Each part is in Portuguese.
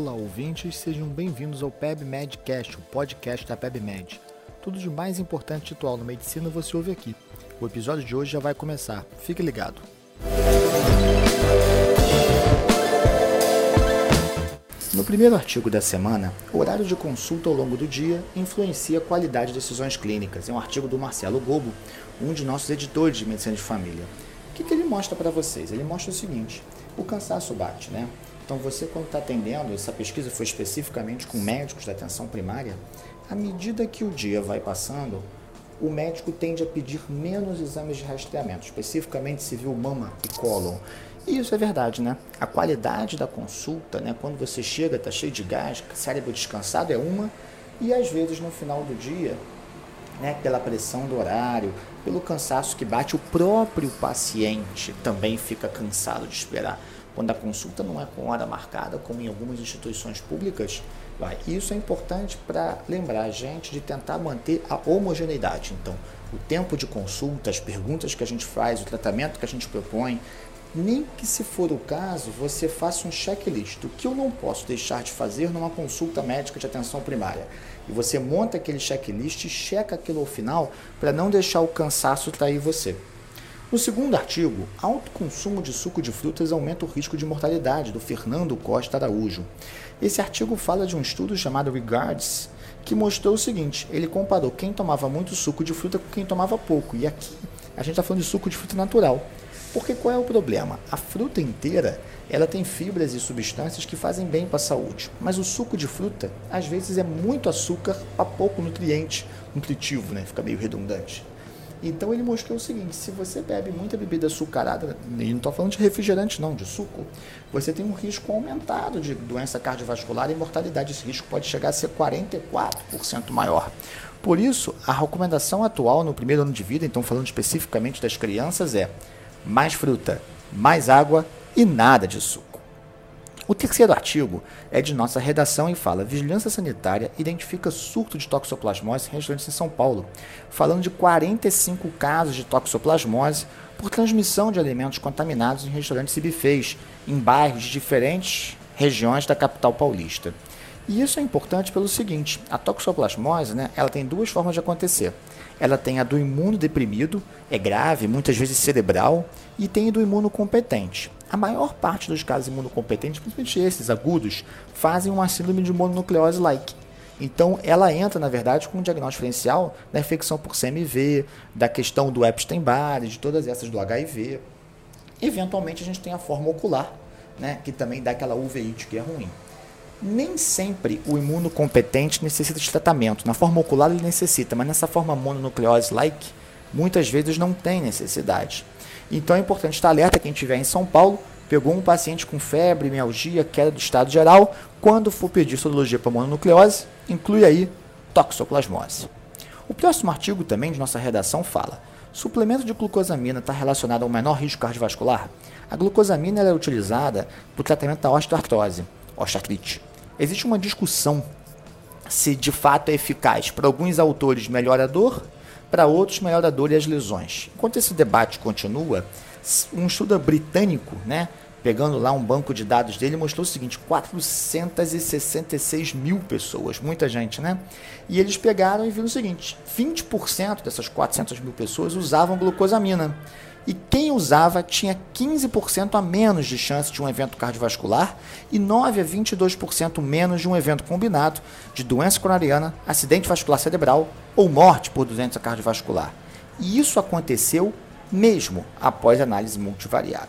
Olá, ouvintes, sejam bem-vindos ao PebMedCast, o podcast da PebMed. Tudo de mais importante atual na medicina você ouve aqui. O episódio de hoje já vai começar. Fique ligado. No primeiro artigo da semana, o horário de consulta ao longo do dia influencia a qualidade de decisões clínicas. É um artigo do Marcelo Gobo, um de nossos editores de medicina de família. O que, que ele mostra para vocês? Ele mostra o seguinte: o cansaço bate, né? Então, você, quando está atendendo, essa pesquisa foi especificamente com médicos da atenção primária, à medida que o dia vai passando, o médico tende a pedir menos exames de rastreamento, especificamente se viu mama e cólon. E isso é verdade, né? A qualidade da consulta, né? Quando você chega, está cheio de gás, cérebro descansado é uma, e às vezes no final do dia, né, pela pressão do horário, pelo cansaço que bate, o próprio paciente também fica cansado de esperar quando a consulta não é com hora marcada, como em algumas instituições públicas, vai. Isso é importante para lembrar a gente de tentar manter a homogeneidade. Então, o tempo de consulta, as perguntas que a gente faz, o tratamento que a gente propõe, nem que se for o caso, você faça um checklist. O que eu não posso deixar de fazer numa consulta médica de atenção primária? E você monta aquele checklist e checa aquilo ao final para não deixar o cansaço trair você. No segundo artigo, alto consumo de suco de frutas aumenta o risco de mortalidade, do Fernando Costa Araújo. Esse artigo fala de um estudo chamado Regards, que mostrou o seguinte: ele comparou quem tomava muito suco de fruta com quem tomava pouco. E aqui a gente está falando de suco de fruta natural. Porque qual é o problema? A fruta inteira ela tem fibras e substâncias que fazem bem para a saúde, mas o suco de fruta às vezes é muito açúcar para pouco nutriente, nutritivo, né? Fica meio redundante. Então ele mostrou o seguinte: se você bebe muita bebida açucarada, e não estou falando de refrigerante, não, de suco, você tem um risco aumentado de doença cardiovascular e mortalidade. Esse risco pode chegar a ser 44% maior. Por isso, a recomendação atual no primeiro ano de vida, então falando especificamente das crianças, é mais fruta, mais água e nada de suco. O terceiro artigo é de nossa redação e fala: Vigilância Sanitária identifica surto de toxoplasmose em restaurantes em São Paulo, falando de 45 casos de toxoplasmose por transmissão de alimentos contaminados em restaurantes e bufês em bairros de diferentes regiões da capital paulista. E isso é importante pelo seguinte: a toxoplasmose né, ela tem duas formas de acontecer. Ela tem a do imunodeprimido, é grave, muitas vezes cerebral, e tem a do imunocompetente. A maior parte dos casos imunocompetentes, principalmente esses agudos, fazem uma síndrome de mononucleose-like. Então, ela entra, na verdade, com um diagnóstico diferencial da infecção por CMV, da questão do Epstein-Barr, de todas essas do HIV. Eventualmente, a gente tem a forma ocular, né, que também dá aquela uveíte que é ruim. Nem sempre o imunocompetente necessita de tratamento. Na forma ocular ele necessita, mas nessa forma mononucleose-like, muitas vezes não tem necessidade. Então é importante estar alerta quem estiver em São Paulo, pegou um paciente com febre, mialgia, queda do estado geral, quando for pedir sorologia para mononucleose, inclui aí toxoplasmose. O próximo artigo também de nossa redação fala: suplemento de glucosamina está relacionado a um menor risco cardiovascular? A glucosamina é utilizada para o tratamento da osteoartrose, osteoartrite. Existe uma discussão se de fato é eficaz. Para alguns autores melhora a dor, para outros melhora a dor e as lesões. Enquanto esse debate continua, um estudo britânico, né, pegando lá um banco de dados dele, mostrou o seguinte: 466 mil pessoas, muita gente, né? E eles pegaram e viram o seguinte: 20% dessas 400 mil pessoas usavam glucosamina. E quem usava tinha 15% a menos de chance de um evento cardiovascular e 9 a 22% menos de um evento combinado de doença coronariana, acidente vascular cerebral ou morte por doença cardiovascular. E isso aconteceu mesmo após análise multivariada.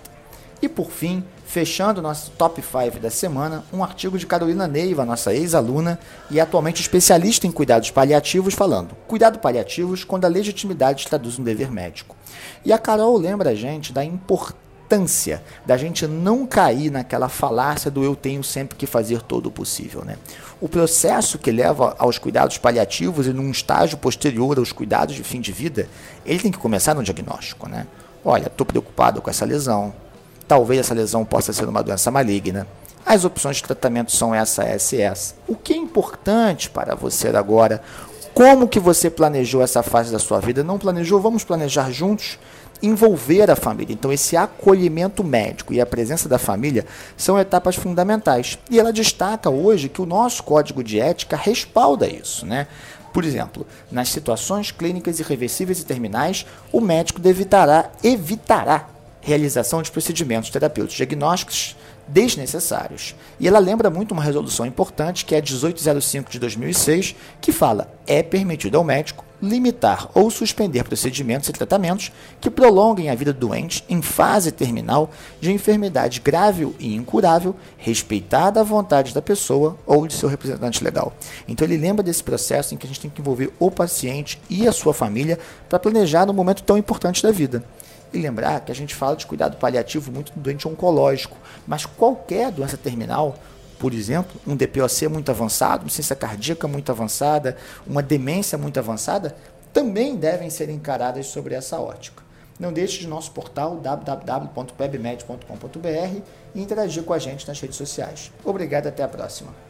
E por fim, fechando nosso top 5 da semana, um artigo de Carolina Neiva, nossa ex-aluna e atualmente especialista em cuidados paliativos, falando: Cuidado paliativos quando a legitimidade traduz um dever médico. E a Carol lembra a gente da importância da gente não cair naquela falácia do eu tenho sempre que fazer todo o possível. Né? O processo que leva aos cuidados paliativos e num estágio posterior aos cuidados de fim de vida, ele tem que começar no diagnóstico. Né? Olha, estou preocupado com essa lesão, talvez essa lesão possa ser uma doença maligna. As opções de tratamento são essa, essa e essa. O que é importante para você agora? Como que você planejou essa fase da sua vida? Não planejou? Vamos planejar juntos? envolver a família. Então, esse acolhimento médico e a presença da família são etapas fundamentais. E ela destaca hoje que o nosso código de ética respalda isso, né? Por exemplo, nas situações clínicas irreversíveis e terminais, o médico evitará, evitará realização de procedimentos terapêuticos diagnósticos desnecessários. E ela lembra muito uma resolução importante, que é a 1805 de 2006, que fala: é permitido ao médico limitar ou suspender procedimentos e tratamentos que prolonguem a vida do doente em fase terminal de enfermidade grave e incurável, respeitada a vontade da pessoa ou de seu representante legal. Então ele lembra desse processo em que a gente tem que envolver o paciente e a sua família para planejar no momento tão importante da vida. E lembrar que a gente fala de cuidado paliativo muito do doente oncológico, mas qualquer doença terminal, por exemplo, um DPOC muito avançado, uma ciência cardíaca muito avançada, uma demência muito avançada, também devem ser encaradas sobre essa ótica. Não deixe de nosso portal www.webmed.com.br e interagir com a gente nas redes sociais. Obrigado, até a próxima.